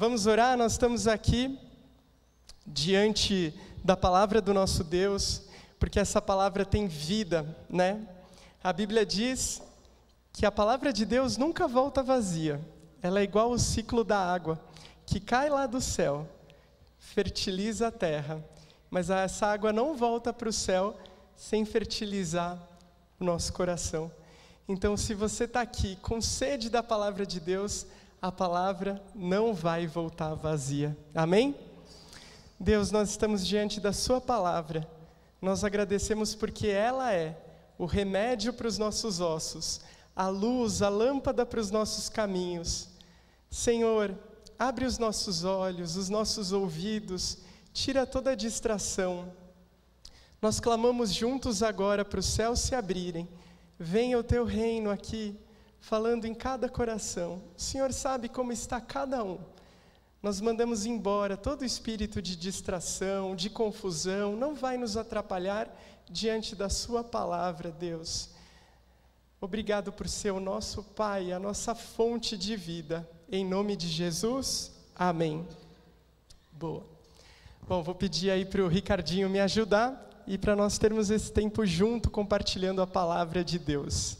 Vamos orar, nós estamos aqui diante da palavra do nosso Deus, porque essa palavra tem vida, né? A Bíblia diz que a palavra de Deus nunca volta vazia. Ela é igual o ciclo da água, que cai lá do céu, fertiliza a terra, mas essa água não volta para o céu sem fertilizar o nosso coração. Então, se você está aqui com sede da palavra de Deus, a palavra não vai voltar vazia. Amém? Deus, nós estamos diante da Sua palavra. Nós agradecemos porque ela é o remédio para os nossos ossos, a luz, a lâmpada para os nossos caminhos. Senhor, abre os nossos olhos, os nossos ouvidos, tira toda a distração. Nós clamamos juntos agora para os céus se abrirem. Venha o teu reino aqui, falando em cada coração. O Senhor sabe como está cada um. Nós mandamos embora todo espírito de distração, de confusão, não vai nos atrapalhar diante da Sua palavra, Deus. Obrigado por ser o nosso Pai, a nossa fonte de vida. Em nome de Jesus, amém. Boa. Bom, vou pedir aí para o Ricardinho me ajudar e para nós termos esse tempo junto compartilhando a palavra de Deus.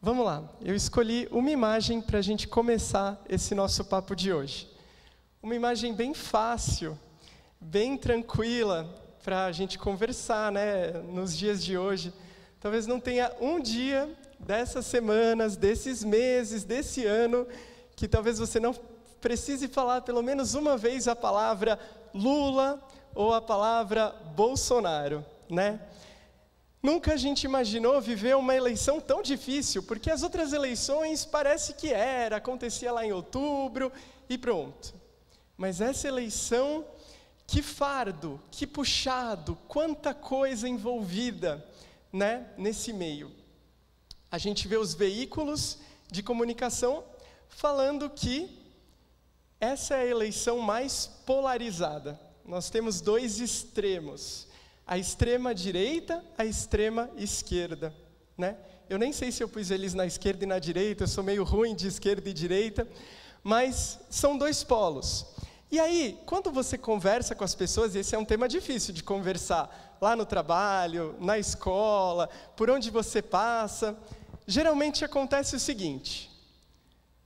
Vamos lá, eu escolhi uma imagem para a gente começar esse nosso papo de hoje. Uma imagem bem fácil, bem tranquila para a gente conversar né, nos dias de hoje. Talvez não tenha um dia dessas semanas, desses meses, desse ano, que talvez você não precise falar pelo menos uma vez a palavra Lula ou a palavra Bolsonaro, né? Nunca a gente imaginou viver uma eleição tão difícil, porque as outras eleições parece que era, acontecia lá em outubro e pronto. Mas essa eleição, que fardo, que puxado, quanta coisa envolvida, né, nesse meio. A gente vê os veículos de comunicação falando que essa é a eleição mais polarizada. Nós temos dois extremos, a extrema direita, a extrema esquerda, né? Eu nem sei se eu pus eles na esquerda e na direita, eu sou meio ruim de esquerda e direita, mas são dois polos. E aí, quando você conversa com as pessoas, esse é um tema difícil de conversar, lá no trabalho, na escola, por onde você passa, geralmente acontece o seguinte: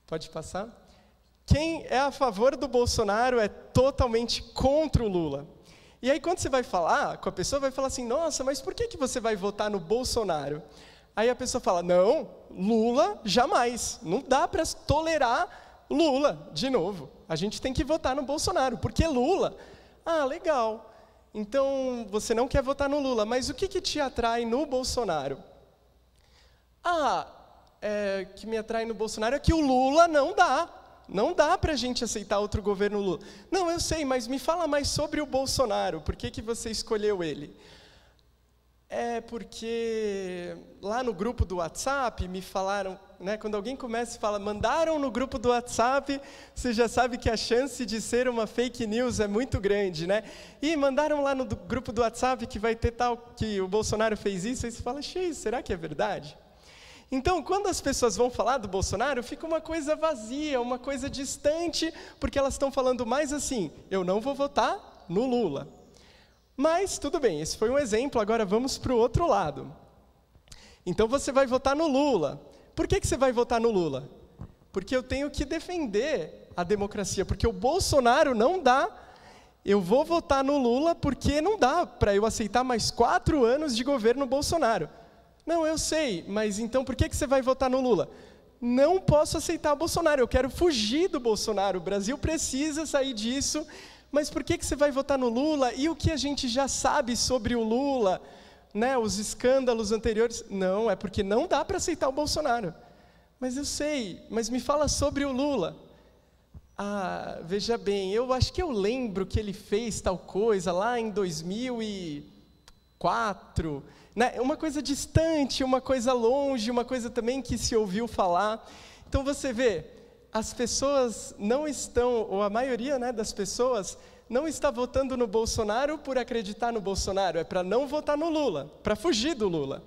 pode passar? Quem é a favor do Bolsonaro é totalmente contra o Lula. E aí, quando você vai falar com a pessoa, vai falar assim: nossa, mas por que, que você vai votar no Bolsonaro? Aí a pessoa fala: não, Lula jamais. Não dá para tolerar Lula de novo. A gente tem que votar no Bolsonaro, porque Lula. Ah, legal. Então você não quer votar no Lula, mas o que, que te atrai no Bolsonaro? Ah, é, que me atrai no Bolsonaro é que o Lula não dá. Não dá para a gente aceitar outro governo Lula. Não, eu sei, mas me fala mais sobre o Bolsonaro. Por que, que você escolheu ele? É porque lá no grupo do WhatsApp me falaram, né, quando alguém começa e fala, mandaram no grupo do WhatsApp, você já sabe que a chance de ser uma fake news é muito grande, né? E mandaram lá no grupo do WhatsApp que vai ter tal, que o Bolsonaro fez isso, aí você fala, Xê, será que é verdade? Então, quando as pessoas vão falar do Bolsonaro, fica uma coisa vazia, uma coisa distante, porque elas estão falando mais assim: eu não vou votar no Lula. Mas, tudo bem, esse foi um exemplo, agora vamos para o outro lado. Então, você vai votar no Lula. Por que, que você vai votar no Lula? Porque eu tenho que defender a democracia, porque o Bolsonaro não dá. Eu vou votar no Lula porque não dá para eu aceitar mais quatro anos de governo Bolsonaro. Não, eu sei, mas então por que, que você vai votar no Lula? Não posso aceitar o Bolsonaro, eu quero fugir do Bolsonaro. O Brasil precisa sair disso, mas por que, que você vai votar no Lula? E o que a gente já sabe sobre o Lula? Né, os escândalos anteriores? Não, é porque não dá para aceitar o Bolsonaro. Mas eu sei, mas me fala sobre o Lula. Ah, veja bem, eu acho que eu lembro que ele fez tal coisa lá em 2004 né? uma coisa distante, uma coisa longe, uma coisa também que se ouviu falar. Então você vê, as pessoas não estão, ou a maioria né, das pessoas, não está votando no Bolsonaro por acreditar no Bolsonaro, é para não votar no Lula, para fugir do Lula.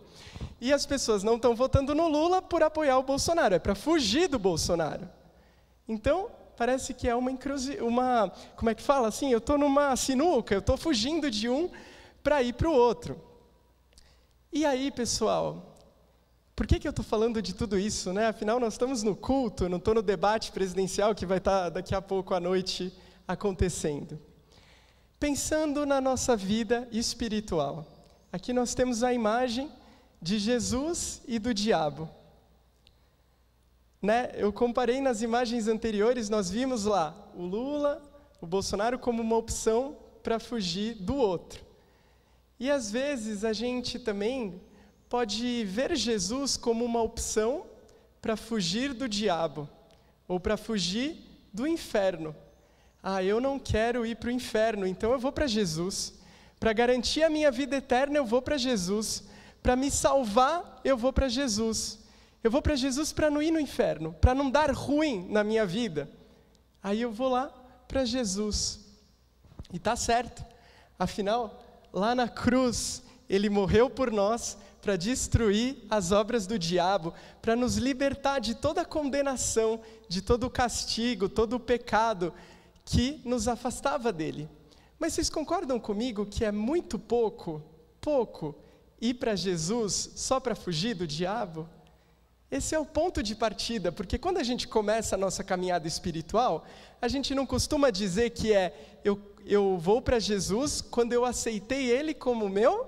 E as pessoas não estão votando no Lula por apoiar o Bolsonaro, é para fugir do Bolsonaro. Então, parece que é uma, uma como é que fala assim? Eu estou numa sinuca, eu estou fugindo de um para ir para o outro. E aí, pessoal, por que, que eu estou falando de tudo isso? Né? Afinal, nós estamos no culto, não estou no debate presidencial que vai estar tá daqui a pouco à noite acontecendo. Pensando na nossa vida espiritual. Aqui nós temos a imagem de Jesus e do diabo. Né? Eu comparei nas imagens anteriores, nós vimos lá o Lula, o Bolsonaro como uma opção para fugir do outro. E às vezes a gente também pode ver Jesus como uma opção para fugir do diabo ou para fugir do inferno. Ah, eu não quero ir para o inferno, então eu vou para Jesus. Para garantir a minha vida eterna, eu vou para Jesus. Para me salvar, eu vou para Jesus. Eu vou para Jesus para não ir no inferno, para não dar ruim na minha vida. Aí eu vou lá para Jesus. E tá certo. Afinal, lá na cruz, ele morreu por nós para destruir as obras do diabo, para nos libertar de toda a condenação, de todo o castigo, todo o pecado que nos afastava dele. Mas vocês concordam comigo que é muito pouco, pouco, ir para Jesus só para fugir do diabo? Esse é o ponto de partida, porque quando a gente começa a nossa caminhada espiritual, a gente não costuma dizer que é eu, eu vou para Jesus quando eu aceitei Ele como meu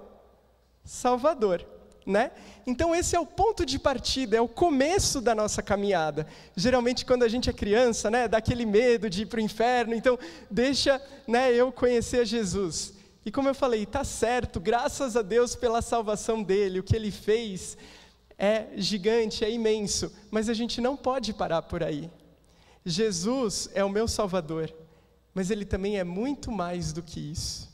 Salvador né? Então esse é o ponto de partida, é o começo da nossa caminhada. Geralmente quando a gente é criança, né, dá aquele medo de ir para o inferno, então deixa, né, eu conhecer Jesus. E como eu falei, está certo, graças a Deus pela salvação dele, o que ele fez é gigante, é imenso, mas a gente não pode parar por aí. Jesus é o meu Salvador, mas ele também é muito mais do que isso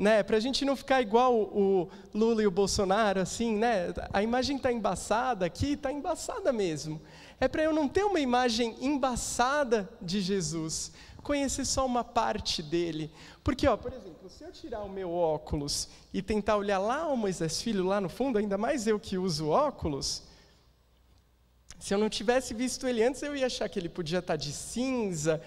né? Para a gente não ficar igual o Lula e o Bolsonaro, assim, né? A imagem está embaçada aqui, está embaçada mesmo. É para eu não ter uma imagem embaçada de Jesus, conhecer só uma parte dele. Porque, ó, por exemplo, se eu tirar o meu óculos e tentar olhar lá o Moisés Filho, lá no fundo, ainda mais eu que uso óculos, se eu não tivesse visto ele antes, eu ia achar que ele podia estar tá de cinza,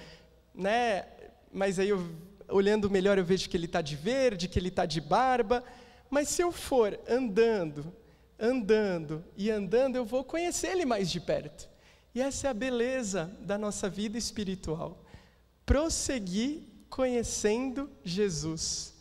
né? Mas aí eu olhando melhor eu vejo que ele está de verde, que ele está de barba. Mas se eu for andando, andando e andando, eu vou conhecer ele mais de perto. E essa é a beleza da nossa vida espiritual. Prosseguir conhecendo Jesus.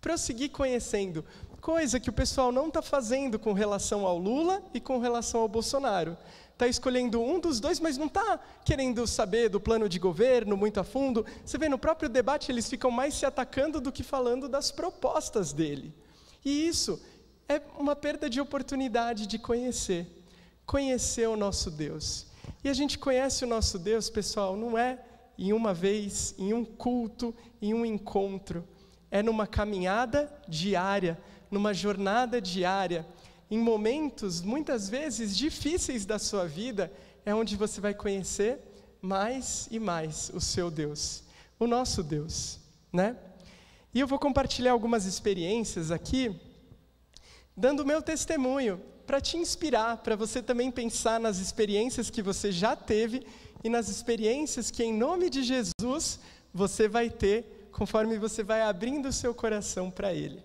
Prosseguir conhecendo. Coisa que o pessoal não está fazendo com relação ao Lula e com relação ao Bolsonaro está escolhendo um dos dois, mas não está querendo saber do plano de governo muito a fundo. Você vê, no próprio debate, eles ficam mais se atacando do que falando das propostas dele. E isso é uma perda de oportunidade de conhecer, conhecer o nosso Deus. E a gente conhece o nosso Deus, pessoal, não é em uma vez, em um culto, em um encontro. É numa caminhada diária, numa jornada diária em momentos, muitas vezes, difíceis da sua vida, é onde você vai conhecer mais e mais o seu Deus, o nosso Deus, né? E eu vou compartilhar algumas experiências aqui, dando o meu testemunho, para te inspirar, para você também pensar nas experiências que você já teve e nas experiências que, em nome de Jesus, você vai ter, conforme você vai abrindo o seu coração para Ele.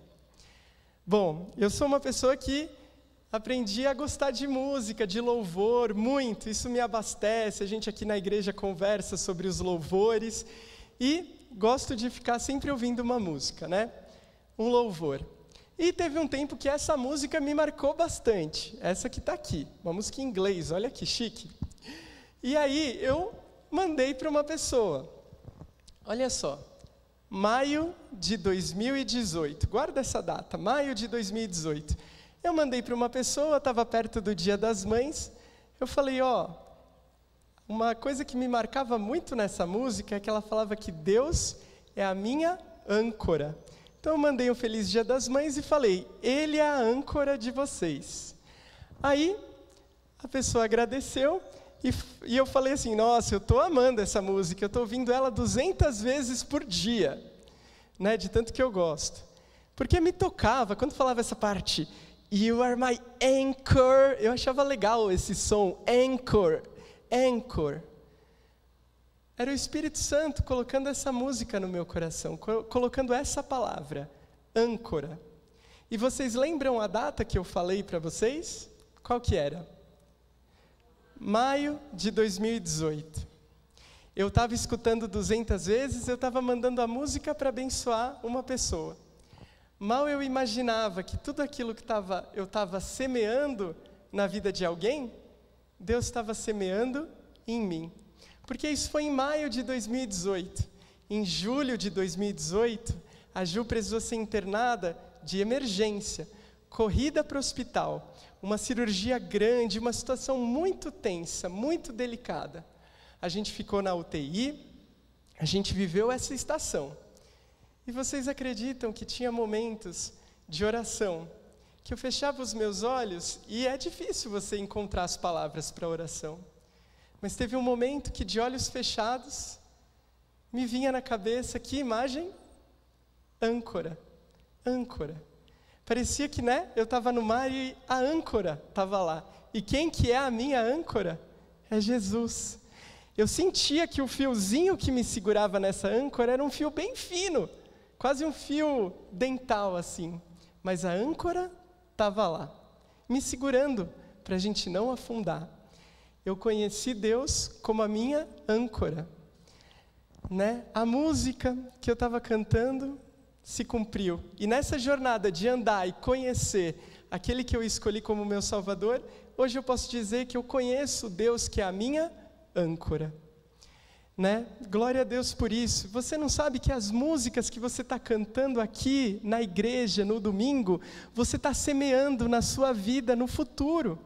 Bom, eu sou uma pessoa que aprendi a gostar de música, de louvor, muito. Isso me abastece. A gente aqui na igreja conversa sobre os louvores e gosto de ficar sempre ouvindo uma música, né? Um louvor. E teve um tempo que essa música me marcou bastante. Essa que está aqui, uma música em inglês, olha que chique. E aí eu mandei para uma pessoa. Olha só, maio de 2018. Guarda essa data, maio de 2018. Eu mandei para uma pessoa, estava perto do Dia das Mães. Eu falei: Ó, uma coisa que me marcava muito nessa música é que ela falava que Deus é a minha âncora. Então eu mandei um Feliz Dia das Mães e falei: Ele é a âncora de vocês. Aí a pessoa agradeceu e, e eu falei assim: Nossa, eu estou amando essa música, eu estou ouvindo ela 200 vezes por dia, né, de tanto que eu gosto. Porque me tocava, quando falava essa parte, You are my anchor. Eu achava legal esse som, anchor, anchor. Era o Espírito Santo colocando essa música no meu coração, colocando essa palavra, âncora. E vocês lembram a data que eu falei para vocês? Qual que era? Maio de 2018. Eu estava escutando 200 vezes, eu estava mandando a música para abençoar uma pessoa. Mal eu imaginava que tudo aquilo que tava, eu estava semeando na vida de alguém, Deus estava semeando em mim. Porque isso foi em maio de 2018. Em julho de 2018, a Ju precisou ser internada de emergência, corrida para o hospital, uma cirurgia grande, uma situação muito tensa, muito delicada. A gente ficou na UTI, a gente viveu essa estação. E vocês acreditam que tinha momentos de oração que eu fechava os meus olhos e é difícil você encontrar as palavras para oração. Mas teve um momento que de olhos fechados me vinha na cabeça que imagem âncora, âncora. Parecia que, né, eu estava no mar e a âncora estava lá. E quem que é a minha âncora? É Jesus. Eu sentia que o fiozinho que me segurava nessa âncora era um fio bem fino, quase um fio dental assim. Mas a âncora estava lá, me segurando para a gente não afundar. Eu conheci Deus como a minha âncora. Né? A música que eu estava cantando se cumpriu. E nessa jornada de andar e conhecer aquele que eu escolhi como meu Salvador, hoje eu posso dizer que eu conheço Deus que é a minha âncora. Né? Glória a Deus por isso. Você não sabe que as músicas que você está cantando aqui na igreja no domingo, você está semeando na sua vida no futuro.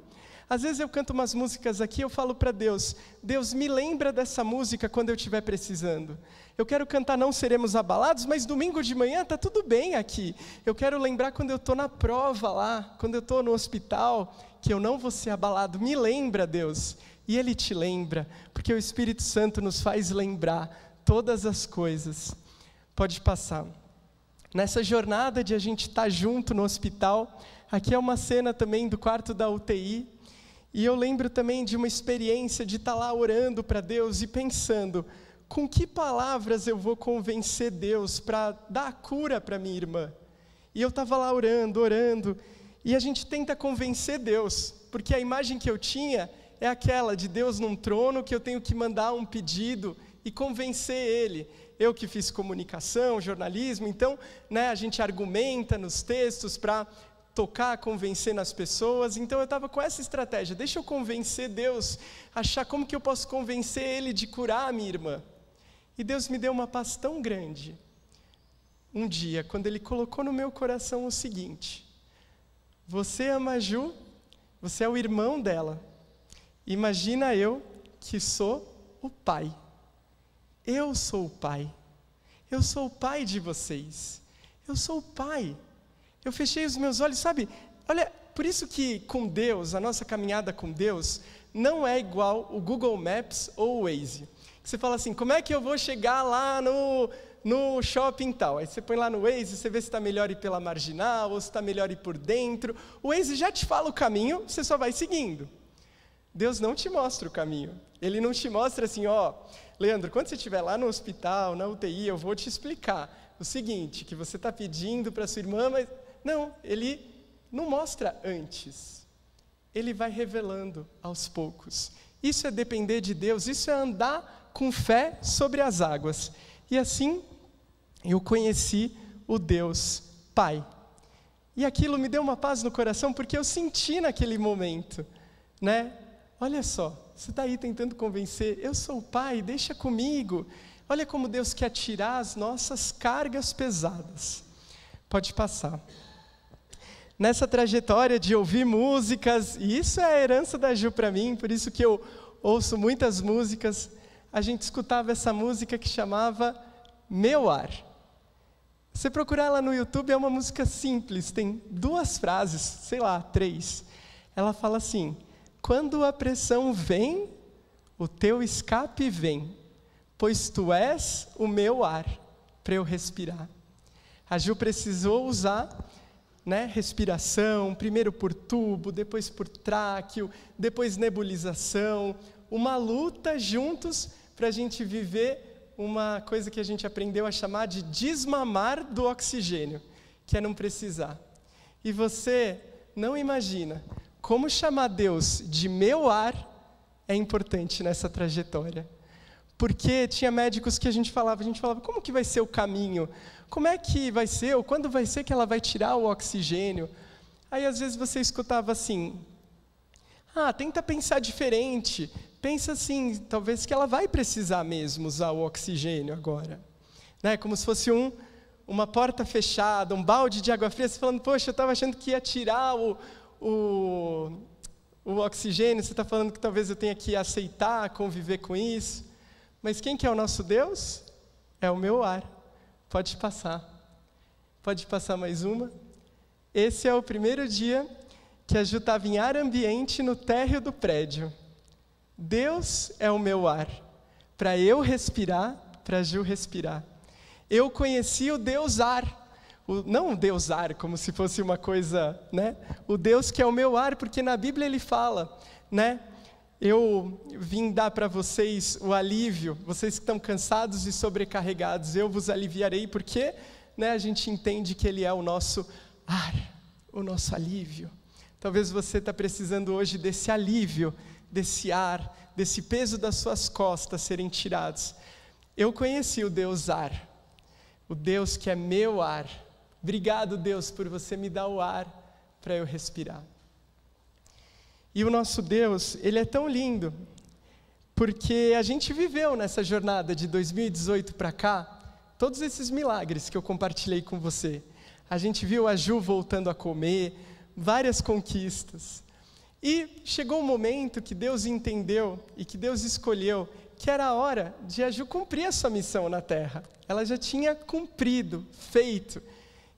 Às vezes eu canto umas músicas aqui, eu falo para Deus: Deus, me lembra dessa música quando eu estiver precisando. Eu quero cantar Não Seremos Abalados, mas domingo de manhã está tudo bem aqui. Eu quero lembrar quando eu estou na prova lá, quando eu estou no hospital, que eu não vou ser abalado. Me lembra, Deus. E Ele te lembra, porque o Espírito Santo nos faz lembrar todas as coisas. Pode passar. Nessa jornada de a gente estar tá junto no hospital, aqui é uma cena também do quarto da UTI. E eu lembro também de uma experiência de estar tá lá orando para Deus e pensando: com que palavras eu vou convencer Deus para dar a cura para minha irmã? E eu estava lá orando, orando, e a gente tenta convencer Deus, porque a imagem que eu tinha é aquela de Deus num trono que eu tenho que mandar um pedido e convencer Ele. Eu que fiz comunicação, jornalismo, então né, a gente argumenta nos textos para tocar, convencer nas pessoas. Então eu estava com essa estratégia: deixa eu convencer Deus, achar como que eu posso convencer Ele de curar a minha irmã. E Deus me deu uma paz tão grande. Um dia, quando Ele colocou no meu coração o seguinte: Você ama a Ju, você é o irmão dela. Imagina eu que sou o pai. Eu sou o pai. Eu sou o pai de vocês. Eu sou o pai. Eu fechei os meus olhos, sabe? Olha, por isso que com Deus, a nossa caminhada com Deus, não é igual o Google Maps ou o Waze. Você fala assim, como é que eu vou chegar lá no, no shopping tal? Aí você põe lá no Waze, você vê se está melhor ir pela marginal ou se está melhor ir por dentro. O Waze já te fala o caminho, você só vai seguindo. Deus não te mostra o caminho. Ele não te mostra assim, ó, Leandro, quando você estiver lá no hospital, na UTI, eu vou te explicar o seguinte, que você está pedindo para sua irmã, mas não, ele não mostra antes. Ele vai revelando aos poucos. Isso é depender de Deus, isso é andar com fé sobre as águas. E assim eu conheci o Deus Pai. E aquilo me deu uma paz no coração porque eu senti naquele momento, né? Olha só, você está aí tentando convencer, eu sou o pai, deixa comigo. Olha como Deus quer tirar as nossas cargas pesadas. Pode passar. Nessa trajetória de ouvir músicas, e isso é a herança da Ju para mim, por isso que eu ouço muitas músicas, a gente escutava essa música que chamava Meu Ar. Você procurar ela no YouTube, é uma música simples, tem duas frases, sei lá, três. Ela fala assim: quando a pressão vem, o teu escape vem, pois tu és o meu ar para eu respirar. A Gil precisou usar né, respiração, primeiro por tubo, depois por tráqueo, depois nebulização, uma luta juntos para a gente viver uma coisa que a gente aprendeu a chamar de desmamar do oxigênio, que é não precisar. E você não imagina como chamar Deus de meu ar é importante nessa trajetória. Porque tinha médicos que a gente falava, a gente falava, como que vai ser o caminho? Como é que vai ser? Ou quando vai ser que ela vai tirar o oxigênio? Aí às vezes você escutava assim: "Ah, tenta pensar diferente. Pensa assim, talvez que ela vai precisar mesmo usar o oxigênio agora". Né? Como se fosse um uma porta fechada, um balde de água fria, você falando, poxa, eu estava achando que ia tirar o, o, o oxigênio, você está falando que talvez eu tenha que aceitar, conviver com isso. Mas quem que é o nosso Deus? É o meu ar. Pode passar. Pode passar mais uma. Esse é o primeiro dia que a Ju estava em ar ambiente no térreo do prédio. Deus é o meu ar. Para eu respirar, para Ju respirar. Eu conheci o Deus ar. O, não o Deus ar, como se fosse uma coisa, né? O Deus que é o meu ar, porque na Bíblia ele fala, né? Eu vim dar para vocês o alívio, vocês que estão cansados e sobrecarregados, eu vos aliviarei, porque né, a gente entende que Ele é o nosso ar, o nosso alívio. Talvez você está precisando hoje desse alívio, desse ar, desse peso das suas costas serem tirados. Eu conheci o Deus ar, o Deus que é meu ar. Obrigado, Deus, por você me dar o ar para eu respirar. E o nosso Deus, ele é tão lindo, porque a gente viveu nessa jornada de 2018 para cá, todos esses milagres que eu compartilhei com você. A gente viu a Ju voltando a comer, várias conquistas. E chegou um momento que Deus entendeu e que Deus escolheu que era a hora de a Ju cumprir a sua missão na terra. Ela já tinha cumprido, feito.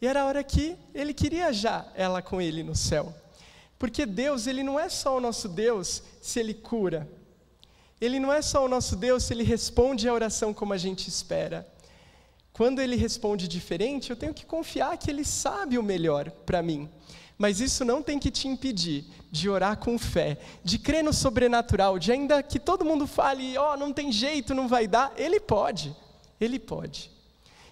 E era a hora que ele queria já ela com ele no céu. Porque Deus, ele não é só o nosso Deus se ele cura. Ele não é só o nosso Deus se ele responde a oração como a gente espera. Quando ele responde diferente, eu tenho que confiar que ele sabe o melhor para mim. Mas isso não tem que te impedir de orar com fé, de crer no sobrenatural, de ainda que todo mundo fale, ó, oh, não tem jeito, não vai dar, ele pode. Ele pode.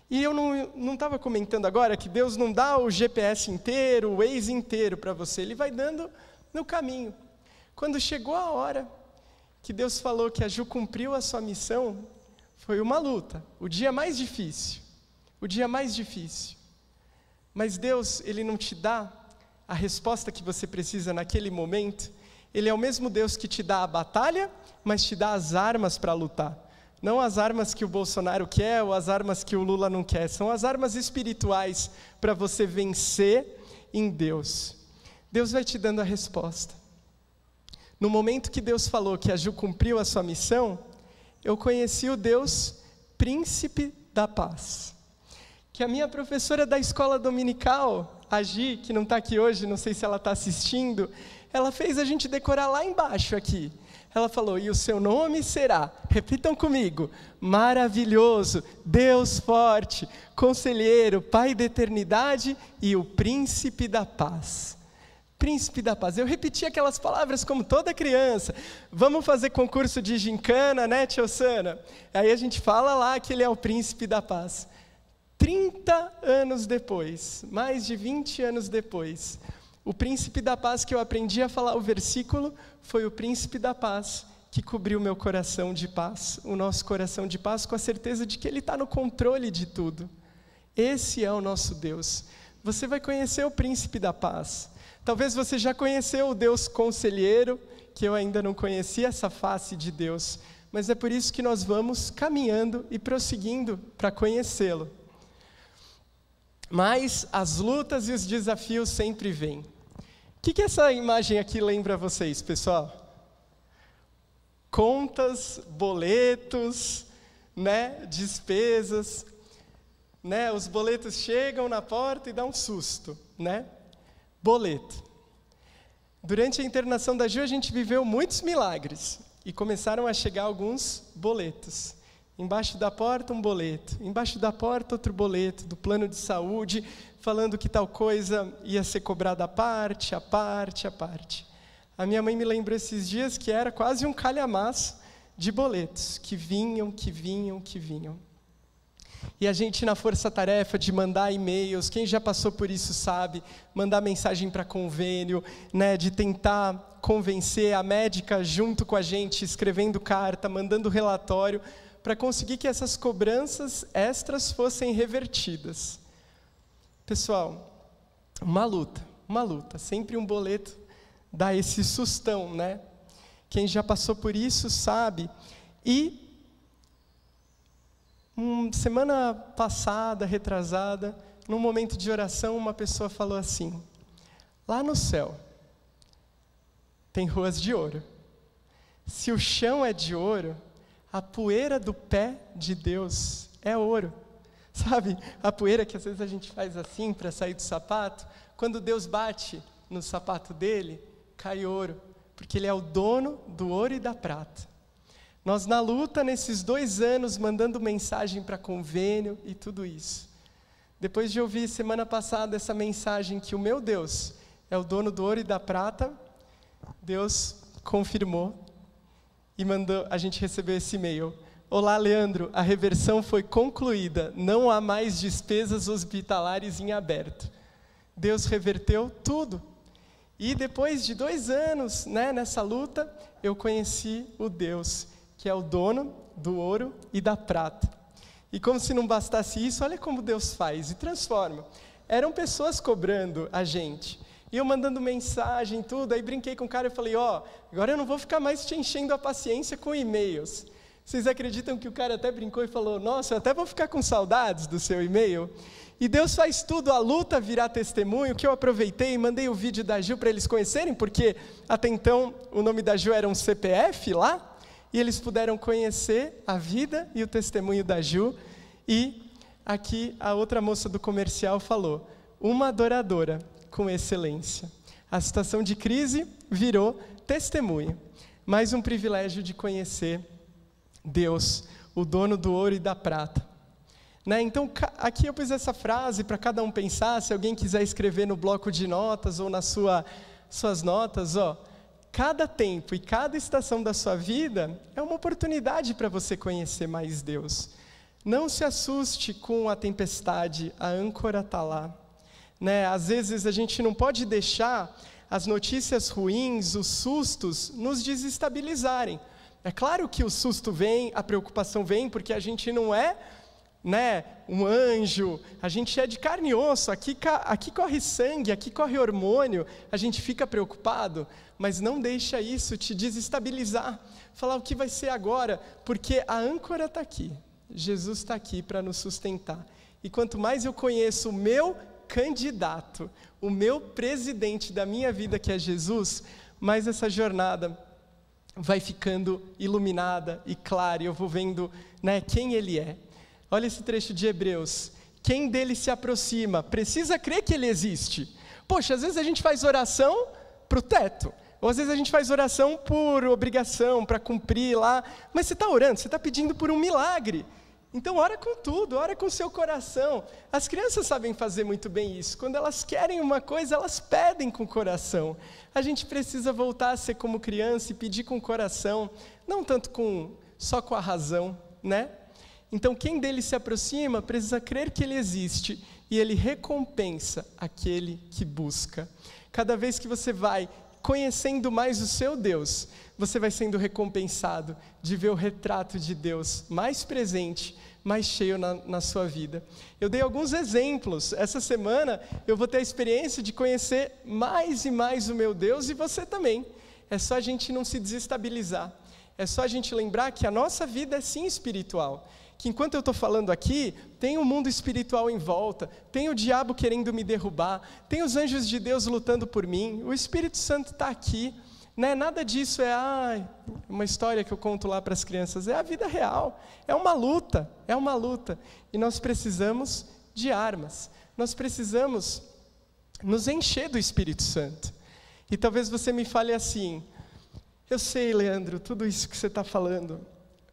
E eu não estava comentando agora que Deus não dá o GPS inteiro, o Waze inteiro para você, Ele vai dando no caminho. Quando chegou a hora que Deus falou que a Ju cumpriu a sua missão, foi uma luta, o dia mais difícil, o dia mais difícil. Mas Deus, Ele não te dá a resposta que você precisa naquele momento, Ele é o mesmo Deus que te dá a batalha, mas te dá as armas para lutar. Não as armas que o Bolsonaro quer ou as armas que o Lula não quer, são as armas espirituais para você vencer em Deus. Deus vai te dando a resposta. No momento que Deus falou que a Ju cumpriu a sua missão, eu conheci o Deus príncipe da paz. Que a minha professora da escola dominical, a Gi, que não está aqui hoje, não sei se ela está assistindo, ela fez a gente decorar lá embaixo aqui. Ela falou: E o seu nome será, repitam comigo, maravilhoso, Deus forte, conselheiro, Pai da eternidade e o príncipe da paz. Príncipe da paz. Eu repeti aquelas palavras como toda criança. Vamos fazer concurso de gincana, né, Tia Osana? Aí a gente fala lá que ele é o príncipe da paz. 30 anos depois, mais de 20 anos depois, o príncipe da paz que eu aprendi a falar o versículo foi o príncipe da paz que cobriu meu coração de paz, o nosso coração de paz, com a certeza de que Ele está no controle de tudo. Esse é o nosso Deus. Você vai conhecer o príncipe da paz. Talvez você já conheceu o Deus conselheiro, que eu ainda não conhecia essa face de Deus, mas é por isso que nós vamos caminhando e prosseguindo para conhecê-lo. Mas as lutas e os desafios sempre vêm que, que essa imagem aqui lembra vocês, pessoal? Contas, boletos, né, despesas, né? Os boletos chegam na porta e dá um susto, né? Boleto. Durante a internação da Ju, a gente viveu muitos milagres e começaram a chegar alguns boletos. Embaixo da porta, um boleto. Embaixo da porta, outro boleto do plano de saúde, falando que tal coisa ia ser cobrada à parte, à parte, à parte. A minha mãe me lembrou esses dias que era quase um calhamaço de boletos que vinham, que vinham, que vinham. E a gente na força-tarefa de mandar e-mails, quem já passou por isso sabe, mandar mensagem para convênio, né, de tentar convencer a médica junto com a gente, escrevendo carta, mandando relatório, para conseguir que essas cobranças extras fossem revertidas. Pessoal, uma luta, uma luta, sempre um boleto dá esse sustão, né? Quem já passou por isso sabe. E Hum, semana passada, retrasada, num momento de oração, uma pessoa falou assim: lá no céu tem ruas de ouro. Se o chão é de ouro, a poeira do pé de Deus é ouro. Sabe, a poeira que às vezes a gente faz assim para sair do sapato, quando Deus bate no sapato dele, cai ouro, porque ele é o dono do ouro e da prata. Nós, na luta, nesses dois anos, mandando mensagem para convênio e tudo isso. Depois de ouvir semana passada essa mensagem que o meu Deus é o dono do ouro e da prata, Deus confirmou e mandou a gente receber esse e-mail. Olá, Leandro, a reversão foi concluída, não há mais despesas hospitalares em aberto. Deus reverteu tudo. E depois de dois anos né, nessa luta, eu conheci o Deus que é o dono do ouro e da prata. E como se não bastasse isso, olha como Deus faz e transforma. Eram pessoas cobrando a gente. E eu mandando mensagem, tudo, aí brinquei com o cara e falei, ó, oh, agora eu não vou ficar mais te enchendo a paciência com e-mails. Vocês acreditam que o cara até brincou e falou, nossa, eu até vou ficar com saudades do seu e-mail? E Deus faz tudo, a luta virar testemunho, que eu aproveitei e mandei o vídeo da Gil para eles conhecerem, porque até então o nome da Gil era um CPF lá, e eles puderam conhecer a vida e o testemunho da Ju. E aqui a outra moça do comercial falou: uma adoradora com excelência. A situação de crise virou testemunho. Mais um privilégio de conhecer Deus, o dono do ouro e da prata. Né? Então, aqui eu pus essa frase para cada um pensar. Se alguém quiser escrever no bloco de notas ou nas sua, suas notas, ó, cada tempo e cada estação da sua vida é uma oportunidade para você conhecer mais Deus. Não se assuste com a tempestade, a âncora está lá. Né? Às vezes a gente não pode deixar as notícias ruins, os sustos, nos desestabilizarem. É claro que o susto vem, a preocupação vem, porque a gente não é né, um anjo, a gente é de carne e osso, aqui, aqui corre sangue, aqui corre hormônio, a gente fica preocupado, mas não deixa isso te desestabilizar. Falar o que vai ser agora, porque a âncora está aqui. Jesus está aqui para nos sustentar. E quanto mais eu conheço o meu candidato, o meu presidente da minha vida, que é Jesus, mais essa jornada vai ficando iluminada e clara, e eu vou vendo né, quem Ele é. Olha esse trecho de Hebreus. Quem dele se aproxima precisa crer que ele existe. Poxa, às vezes a gente faz oração para o teto. Ou às vezes a gente faz oração por obrigação, para cumprir lá, mas você está orando, você está pedindo por um milagre. Então, ora com tudo, ora com seu coração. As crianças sabem fazer muito bem isso. Quando elas querem uma coisa, elas pedem com o coração. A gente precisa voltar a ser como criança e pedir com o coração, não tanto com só com a razão, né? Então, quem dele se aproxima precisa crer que ele existe e ele recompensa aquele que busca. Cada vez que você vai conhecendo mais o seu Deus, você vai sendo recompensado de ver o retrato de Deus mais presente, mais cheio na, na, sua vida. Eu dei alguns exemplos. Essa semana eu vou ter a experiência de conhecer mais e mais o meu Deus e você também. É só a gente não se desestabilizar. É só a gente lembrar que a nossa vida é sim espiritual que enquanto eu estou falando aqui, tem o um mundo espiritual em volta, tem o diabo querendo me derrubar, tem os anjos de Deus lutando por mim, o Espírito Santo está aqui. Né? Nada disso é ah, uma história que eu conto lá para as crianças, é a vida real, é uma luta, é uma luta. E nós precisamos de armas, nós precisamos nos encher do Espírito Santo. E talvez você me fale assim: eu sei, Leandro, tudo isso que você está falando,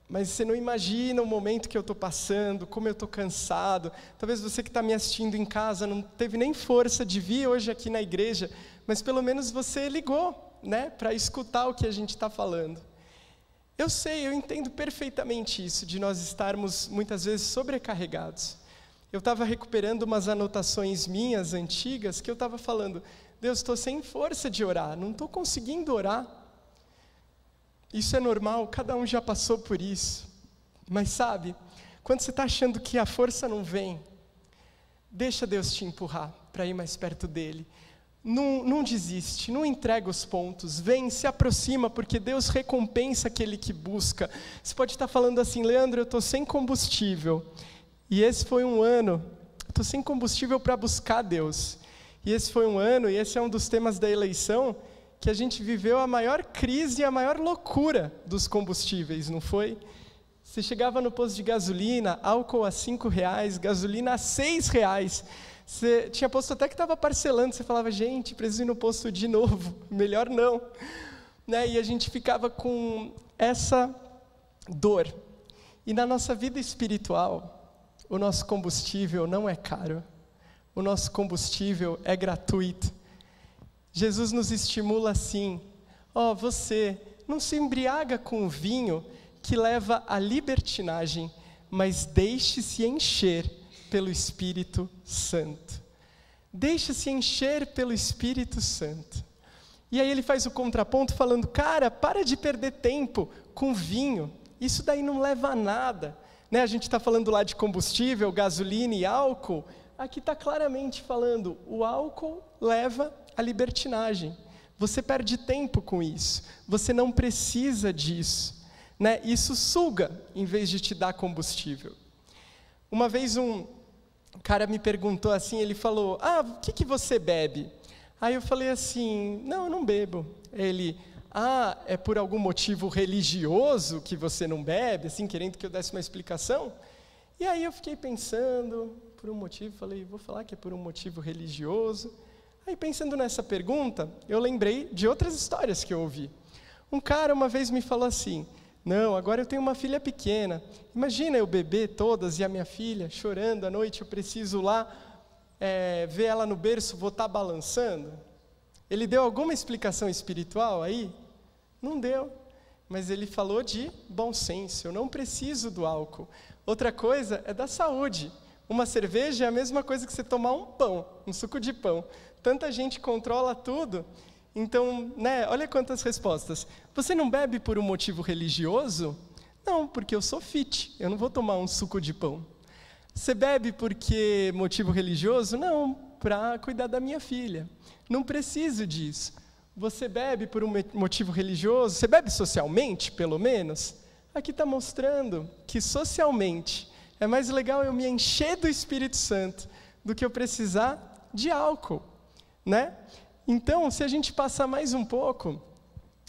mas você não imagina o momento que eu estou passando, como eu estou cansado. Talvez você que está me assistindo em casa não teve nem força de vir hoje aqui na igreja, mas pelo menos você ligou, né, para escutar o que a gente está falando. Eu sei, eu entendo perfeitamente isso, de nós estarmos muitas vezes sobrecarregados. Eu estava recuperando umas anotações minhas antigas que eu estava falando, Deus, estou sem força de orar, não estou conseguindo orar. Isso é normal, cada um já passou por isso. Mas sabe, quando você está achando que a força não vem, deixa Deus te empurrar para ir mais perto dele. Não, não, desiste, não entrega os pontos, vem, se aproxima, porque Deus recompensa aquele que busca. Você pode estar falando assim, Leandro, eu estou sem combustível. E esse foi um ano, estou sem combustível para buscar Deus. E esse foi um ano, e esse é um dos temas da eleição, que a gente viveu a maior crise e a maior loucura dos combustíveis, não foi? Você chegava no posto de gasolina, álcool a cinco reais, gasolina a seis reais. Você tinha posto até que estava parcelando, você falava, gente, preciso ir no posto de novo, melhor não. Né? E a gente ficava com essa dor. E na nossa vida espiritual, o nosso combustível não é caro, o nosso combustível é gratuito. Jesus nos estimula assim: ó, oh, você não se embriaga com o vinho que leva à libertinagem, mas deixe-se encher pelo Espírito Santo. Deixa-se encher pelo Espírito Santo. E aí ele faz o contraponto falando: cara, para de perder tempo com vinho, isso daí não leva a nada. Né? A gente está falando lá de combustível, gasolina e álcool. Aqui está claramente falando: o álcool leva à libertinagem. Você perde tempo com isso. Você não precisa disso. Né? Isso suga em vez de te dar combustível. Uma vez um, o cara me perguntou assim, ele falou: Ah, o que, que você bebe? Aí eu falei assim: Não, eu não bebo. Ele: Ah, é por algum motivo religioso que você não bebe? Assim, querendo que eu desse uma explicação. E aí eu fiquei pensando, por um motivo, falei: Vou falar que é por um motivo religioso. Aí pensando nessa pergunta, eu lembrei de outras histórias que eu ouvi. Um cara uma vez me falou assim: não, agora eu tenho uma filha pequena. Imagina eu beber todas e a minha filha chorando à noite, eu preciso lá é, ver ela no berço, vou estar tá balançando. Ele deu alguma explicação espiritual aí? Não deu. Mas ele falou de bom senso. Eu não preciso do álcool. Outra coisa é da saúde. Uma cerveja é a mesma coisa que você tomar um pão, um suco de pão. Tanta gente controla tudo então, né, olha quantas respostas. Você não bebe por um motivo religioso? Não, porque eu sou fit, eu não vou tomar um suco de pão. Você bebe porque motivo religioso? Não, para cuidar da minha filha. Não preciso disso. Você bebe por um motivo religioso? Você bebe socialmente, pelo menos? Aqui está mostrando que socialmente é mais legal eu me encher do Espírito Santo do que eu precisar de álcool, né? Então, se a gente passar mais um pouco,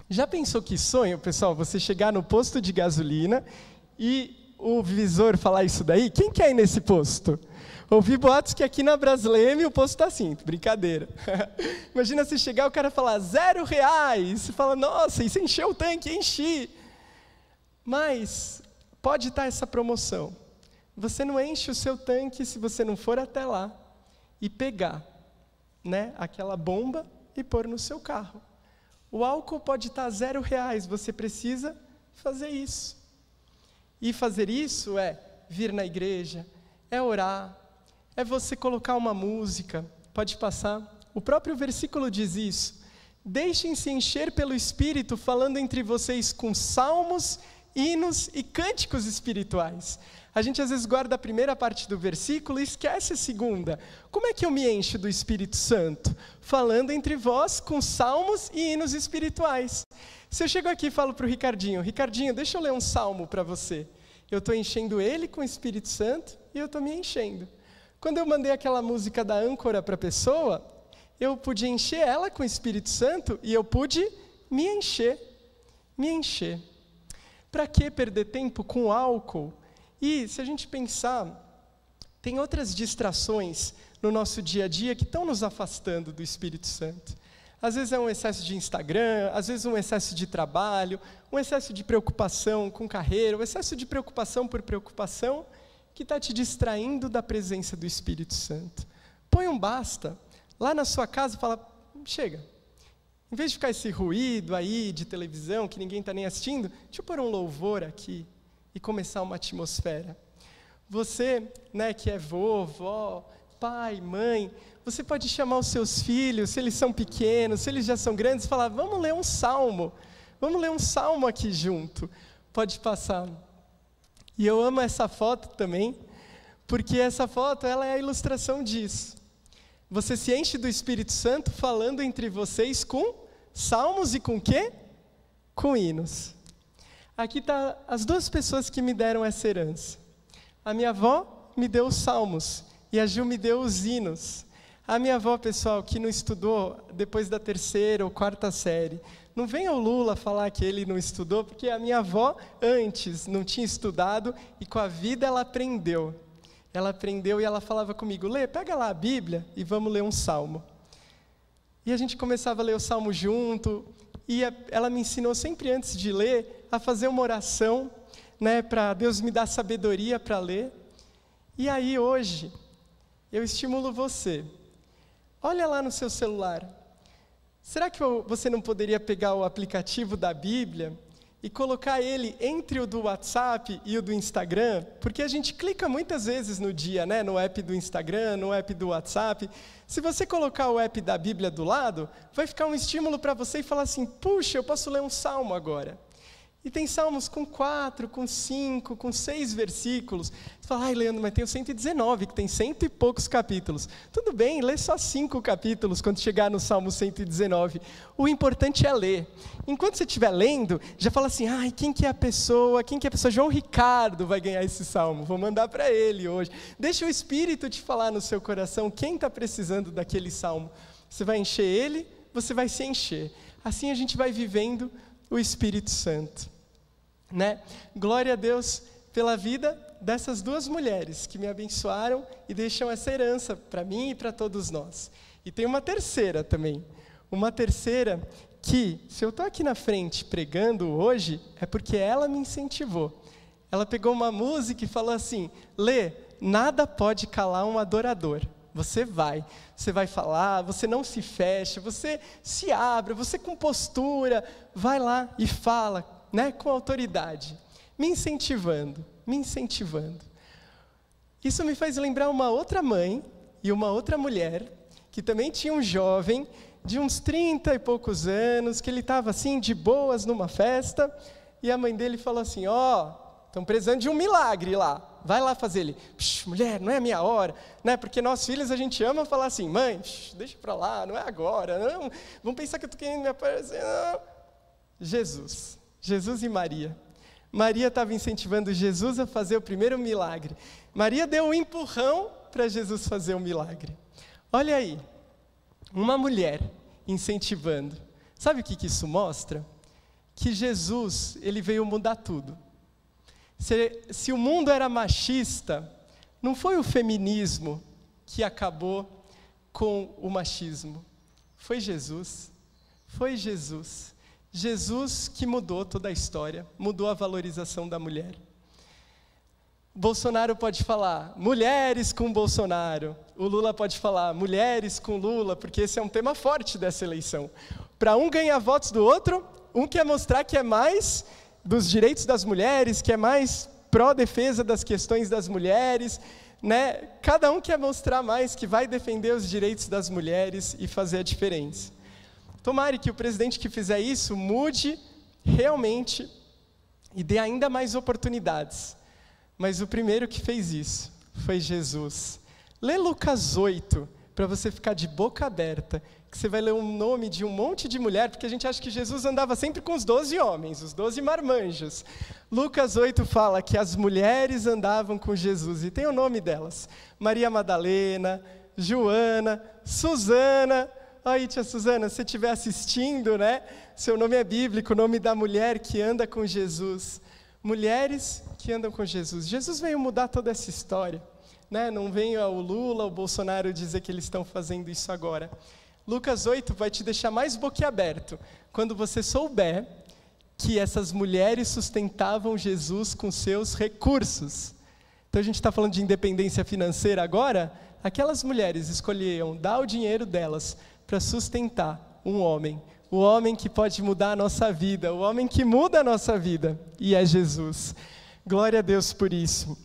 já pensou que sonho, pessoal, você chegar no posto de gasolina e o visor falar isso daí? Quem quer ir nesse posto? Ouvi boatos que aqui na Brasleme o posto está assim, brincadeira. Imagina se chegar o cara falar zero reais, você fala, nossa, e você encheu o tanque, enchi. Mas pode estar essa promoção. Você não enche o seu tanque se você não for até lá e pegar né, aquela bomba e pôr no seu carro. O álcool pode estar zero reais, você precisa fazer isso. E fazer isso é vir na igreja, é orar, é você colocar uma música, pode passar. O próprio versículo diz isso. Deixem-se encher pelo Espírito, falando entre vocês com salmos, hinos e cânticos espirituais a gente às vezes guarda a primeira parte do versículo e esquece a segunda. Como é que eu me encho do Espírito Santo? Falando entre vós com salmos e hinos espirituais. Se eu chego aqui e falo para o Ricardinho, Ricardinho, deixa eu ler um salmo para você. Eu estou enchendo ele com o Espírito Santo e eu estou me enchendo. Quando eu mandei aquela música da âncora para a pessoa, eu pude encher ela com o Espírito Santo e eu pude me encher. Me encher. Para que perder tempo com álcool? E se a gente pensar, tem outras distrações no nosso dia a dia que estão nos afastando do Espírito Santo. Às vezes é um excesso de Instagram, às vezes um excesso de trabalho, um excesso de preocupação com carreira, um excesso de preocupação por preocupação que está te distraindo da presença do Espírito Santo. Põe um basta lá na sua casa e fala: chega, Em vez de ficar esse ruído aí de televisão que ninguém está nem assistindo, deixa eu pôr um louvor aqui e começar uma atmosfera. Você, né, que é vovó, pai, mãe, você pode chamar os seus filhos, se eles são pequenos, se eles já são grandes, falar: vamos ler um salmo, vamos ler um salmo aqui junto. Pode passar. E eu amo essa foto também, porque essa foto ela é a ilustração disso. Você se enche do Espírito Santo falando entre vocês com salmos e com quê? Com hinos. Aqui está as duas pessoas que me deram essa herança. A minha avó me deu os salmos e a Gil me deu os hinos. A minha avó, pessoal, que não estudou depois da terceira ou quarta série, não venha o Lula falar que ele não estudou, porque a minha avó antes não tinha estudado e com a vida ela aprendeu. Ela aprendeu e ela falava comigo: Lê, pega lá a Bíblia e vamos ler um salmo. E a gente começava a ler o salmo junto, e ela me ensinou sempre antes de ler a fazer uma oração, né, para Deus me dar sabedoria para ler. E aí hoje eu estimulo você Olha lá no seu celular. Será que você não poderia pegar o aplicativo da Bíblia e colocar ele entre o do WhatsApp e o do Instagram? Porque a gente clica muitas vezes no dia, né, no app do Instagram, no app do WhatsApp. Se você colocar o app da Bíblia do lado, vai ficar um estímulo para você e falar assim: puxa, eu posso ler um salmo agora. E tem salmos com quatro, com cinco, com seis versículos. Você fala, ai, Leandro, mas tem o 119, que tem cento e poucos capítulos. Tudo bem, lê só cinco capítulos quando chegar no Salmo 119. O importante é ler. Enquanto você estiver lendo, já fala assim, ai, quem que é a pessoa? Quem que é a pessoa? João Ricardo vai ganhar esse salmo. Vou mandar para ele hoje. Deixa o Espírito te falar no seu coração quem está precisando daquele salmo. Você vai encher ele, você vai se encher. Assim a gente vai vivendo o Espírito Santo né? Glória a Deus pela vida dessas duas mulheres que me abençoaram e deixam essa herança para mim e para todos nós. E tem uma terceira também. Uma terceira que, se eu estou aqui na frente pregando hoje, é porque ela me incentivou. Ela pegou uma música e falou assim: Lê, nada pode calar um adorador. Você vai, você vai falar, você não se fecha, você se abre, você com postura, vai lá e fala, né, com autoridade, me incentivando, me incentivando. Isso me faz lembrar uma outra mãe e uma outra mulher que também tinha um jovem de uns 30 e poucos anos, que ele estava assim de boas numa festa, e a mãe dele falou assim: "Ó, oh, estão precisando de um milagre lá. Vai lá fazer ele. mulher, não é a minha hora, né? Porque nós filhos a gente ama falar assim: "Mãe, deixa para lá, não é agora. Não, vão pensar que eu tô querendo me aparecer". Não. Jesus. Jesus e Maria. Maria estava incentivando Jesus a fazer o primeiro milagre. Maria deu um empurrão para Jesus fazer o um milagre. Olha aí, uma mulher incentivando. Sabe o que, que isso mostra? Que Jesus, ele veio mudar tudo. Se, se o mundo era machista, não foi o feminismo que acabou com o machismo. Foi Jesus. Foi Jesus. Jesus que mudou toda a história, mudou a valorização da mulher. Bolsonaro pode falar mulheres com Bolsonaro, o Lula pode falar mulheres com Lula, porque esse é um tema forte dessa eleição. Para um ganhar votos do outro, um quer mostrar que é mais dos direitos das mulheres, que é mais pró-defesa das questões das mulheres, né? Cada um quer mostrar mais que vai defender os direitos das mulheres e fazer a diferença. Tomare que o presidente que fizer isso mude realmente e dê ainda mais oportunidades. Mas o primeiro que fez isso foi Jesus. Lê Lucas 8 para você ficar de boca aberta, que você vai ler o nome de um monte de mulher, porque a gente acha que Jesus andava sempre com os doze homens, os doze marmanjos. Lucas 8 fala que as mulheres andavam com Jesus, e tem o nome delas: Maria Madalena, Joana, Susana, Aí, tia Suzana, se estiver assistindo, né? Seu nome é bíblico, o nome da mulher que anda com Jesus. Mulheres que andam com Jesus. Jesus veio mudar toda essa história. Né? Não vem o Lula, o Bolsonaro dizer que eles estão fazendo isso agora. Lucas 8 vai te deixar mais boquiaberto quando você souber que essas mulheres sustentavam Jesus com seus recursos. Então a gente está falando de independência financeira agora. Aquelas mulheres escolhiam dar o dinheiro delas para sustentar um homem, o homem que pode mudar a nossa vida, o homem que muda a nossa vida, e é Jesus. Glória a Deus por isso.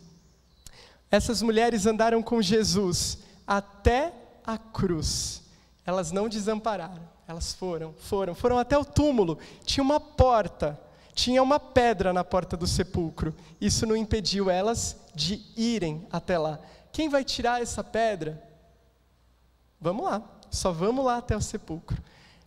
Essas mulheres andaram com Jesus até a cruz. Elas não desampararam, elas foram, foram, foram até o túmulo. Tinha uma porta, tinha uma pedra na porta do sepulcro. Isso não impediu elas de irem até lá. Quem vai tirar essa pedra? Vamos lá, só vamos lá até o sepulcro.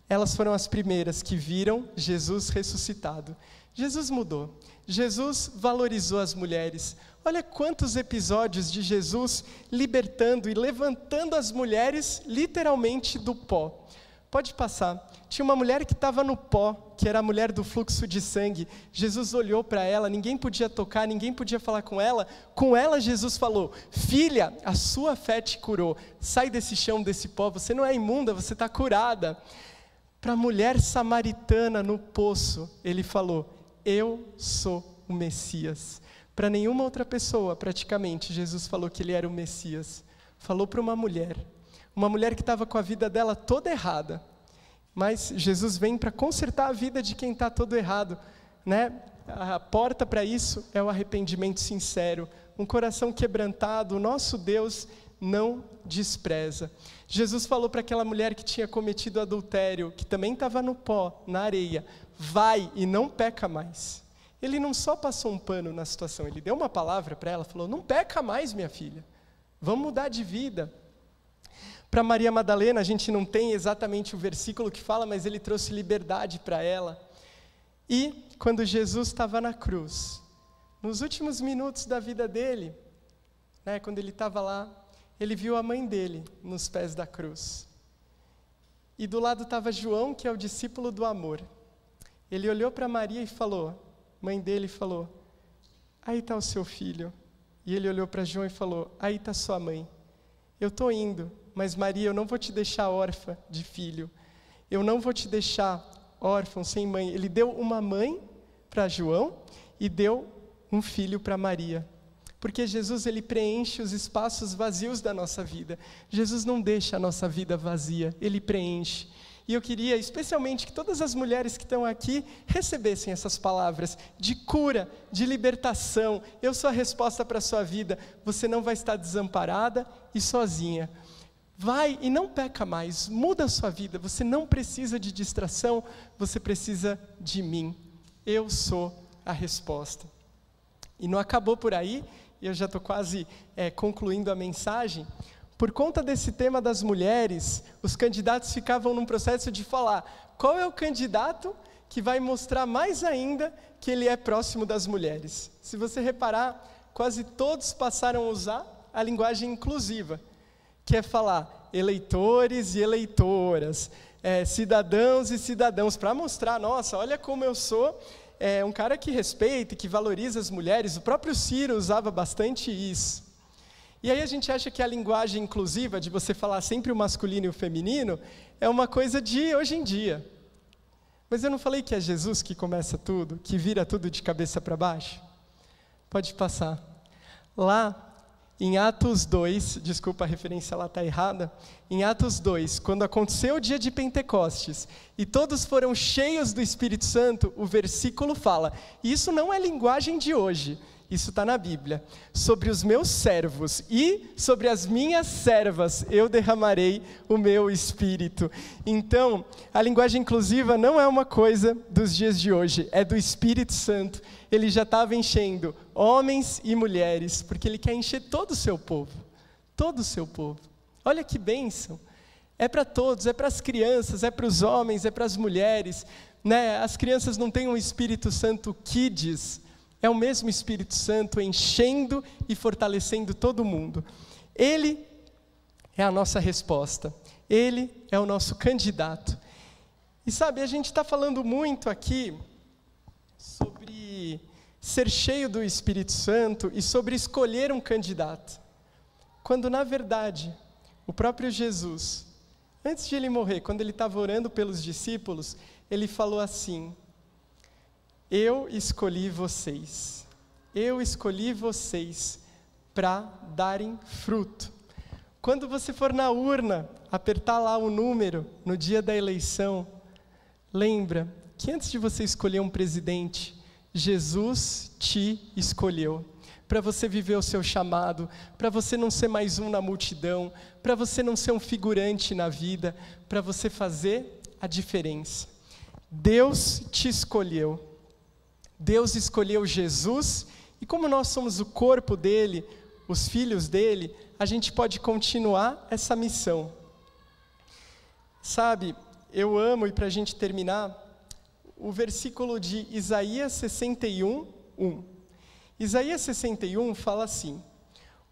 Elas foram as primeiras que viram Jesus ressuscitado. Jesus mudou. Jesus valorizou as mulheres. Olha quantos episódios de Jesus libertando e levantando as mulheres literalmente do pó. Pode passar. Tinha uma mulher que estava no pó, que era a mulher do fluxo de sangue. Jesus olhou para ela, ninguém podia tocar, ninguém podia falar com ela. Com ela, Jesus falou: Filha, a sua fé te curou. Sai desse chão, desse pó. Você não é imunda, você está curada. Para a mulher samaritana no poço, ele falou: Eu sou o Messias. Para nenhuma outra pessoa, praticamente, Jesus falou que ele era o Messias. Falou para uma mulher uma mulher que estava com a vida dela toda errada. Mas Jesus vem para consertar a vida de quem está todo errado. Né? A porta para isso é o arrependimento sincero, um coração quebrantado. O nosso Deus não despreza. Jesus falou para aquela mulher que tinha cometido adultério, que também estava no pó, na areia: vai e não peca mais. Ele não só passou um pano na situação, ele deu uma palavra para ela, falou: não peca mais, minha filha. Vamos mudar de vida. Para Maria Madalena, a gente não tem exatamente o versículo que fala, mas ele trouxe liberdade para ela. E quando Jesus estava na cruz, nos últimos minutos da vida dele, né, quando ele estava lá, ele viu a mãe dele nos pés da cruz. E do lado estava João, que é o discípulo do amor. Ele olhou para Maria e falou, mãe dele falou: Aí está o seu filho. E ele olhou para João e falou: Aí está sua mãe. Eu estou indo, mas Maria, eu não vou te deixar órfã de filho. Eu não vou te deixar órfão, sem mãe. Ele deu uma mãe para João e deu um filho para Maria. Porque Jesus ele preenche os espaços vazios da nossa vida. Jesus não deixa a nossa vida vazia, ele preenche. E eu queria especialmente que todas as mulheres que estão aqui recebessem essas palavras de cura, de libertação. Eu sou a resposta para a sua vida. Você não vai estar desamparada e sozinha. Vai e não peca mais, muda a sua vida. Você não precisa de distração, você precisa de mim. Eu sou a resposta. E não acabou por aí, eu já estou quase é, concluindo a mensagem. Por conta desse tema das mulheres, os candidatos ficavam num processo de falar qual é o candidato que vai mostrar mais ainda que ele é próximo das mulheres. Se você reparar, quase todos passaram a usar a linguagem inclusiva que é falar eleitores e eleitoras, é, cidadãos e cidadãos, para mostrar, nossa, olha como eu sou é, um cara que respeita e que valoriza as mulheres. O próprio Ciro usava bastante isso. E aí a gente acha que a linguagem inclusiva, de você falar sempre o masculino e o feminino, é uma coisa de hoje em dia. Mas eu não falei que é Jesus que começa tudo, que vira tudo de cabeça para baixo? Pode passar. Lá em Atos 2, desculpa a referência lá está errada, em Atos 2, quando aconteceu o dia de Pentecostes e todos foram cheios do Espírito Santo, o versículo fala, e isso não é linguagem de hoje, isso está na Bíblia. Sobre os meus servos e sobre as minhas servas eu derramarei o meu espírito. Então, a linguagem inclusiva não é uma coisa dos dias de hoje, é do Espírito Santo. Ele já estava enchendo homens e mulheres, porque ele quer encher todo o seu povo. Todo o seu povo. Olha que bênção. É para todos, é para as crianças, é para os homens, é para as mulheres. Né? As crianças não têm um Espírito Santo kids, é o mesmo Espírito Santo enchendo e fortalecendo todo mundo. Ele é a nossa resposta. Ele é o nosso candidato. E sabe, a gente está falando muito aqui sobre ser cheio do Espírito Santo e sobre escolher um candidato. Quando, na verdade, o próprio Jesus, antes de ele morrer, quando ele estava orando pelos discípulos, ele falou assim: eu escolhi vocês. Eu escolhi vocês para darem fruto. Quando você for na urna, apertar lá o número no dia da eleição, lembra que antes de você escolher um presidente, Jesus te escolheu para você viver o seu chamado, para você não ser mais um na multidão, para você não ser um figurante na vida, para você fazer a diferença. Deus te escolheu. Deus escolheu Jesus e como nós somos o corpo dele, os filhos dele, a gente pode continuar essa missão. Sabe, eu amo, e para a gente terminar, o versículo de Isaías 61, 1. Isaías 61 fala assim: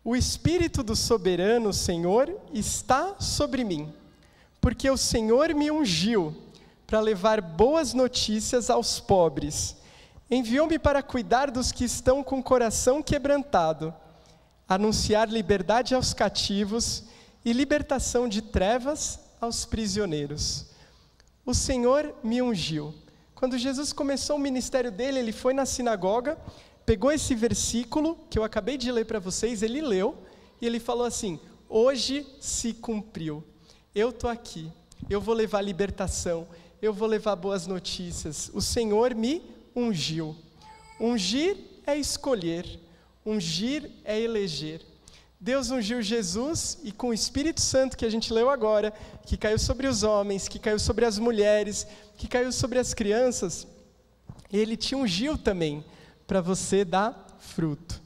O Espírito do soberano Senhor está sobre mim, porque o Senhor me ungiu para levar boas notícias aos pobres. Enviou-me para cuidar dos que estão com o coração quebrantado, anunciar liberdade aos cativos e libertação de trevas aos prisioneiros. O Senhor me ungiu. Quando Jesus começou o ministério dele, ele foi na sinagoga pegou esse versículo que eu acabei de ler para vocês, ele leu e ele falou assim: Hoje se cumpriu. Eu estou aqui. Eu vou levar libertação. Eu vou levar boas notícias. O Senhor me ungiu. Ungir é escolher. Ungir é eleger. Deus ungiu Jesus e com o Espírito Santo que a gente leu agora, que caiu sobre os homens, que caiu sobre as mulheres, que caiu sobre as crianças, ele te ungiu também para você dar fruto.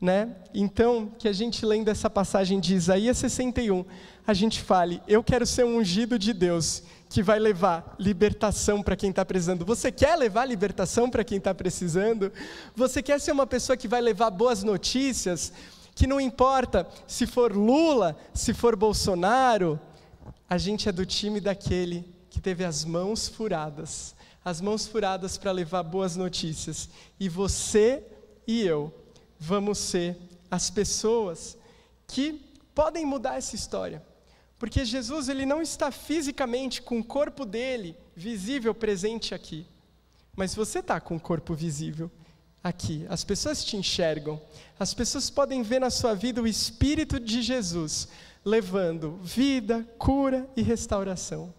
Né? Então, que a gente lendo essa passagem de Isaías 61, a gente fale: Eu quero ser um ungido de Deus que vai levar libertação para quem está precisando. Você quer levar libertação para quem está precisando? Você quer ser uma pessoa que vai levar boas notícias? Que não importa se for Lula, se for Bolsonaro, a gente é do time daquele que teve as mãos furadas as mãos furadas para levar boas notícias. E você e eu vamos ser as pessoas que podem mudar essa história. Porque Jesus ele não está fisicamente com o corpo dele visível presente aqui. Mas você está com o corpo visível aqui. As pessoas te enxergam. As pessoas podem ver na sua vida o Espírito de Jesus levando vida, cura e restauração.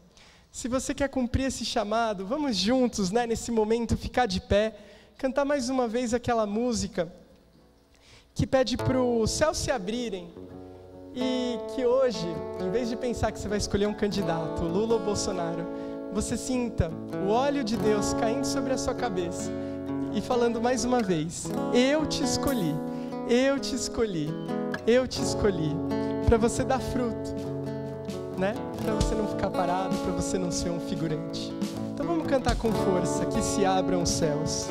Se você quer cumprir esse chamado, vamos juntos, né, nesse momento, ficar de pé, cantar mais uma vez aquela música que pede para os céus se abrirem e que hoje, em vez de pensar que você vai escolher um candidato, Lula ou Bolsonaro, você sinta o óleo de Deus caindo sobre a sua cabeça e falando mais uma vez: Eu te escolhi, eu te escolhi, eu te escolhi, para você dar fruto né? Para você não ficar parado, para você não ser um figurante. Então vamos cantar com força, que se abram os céus.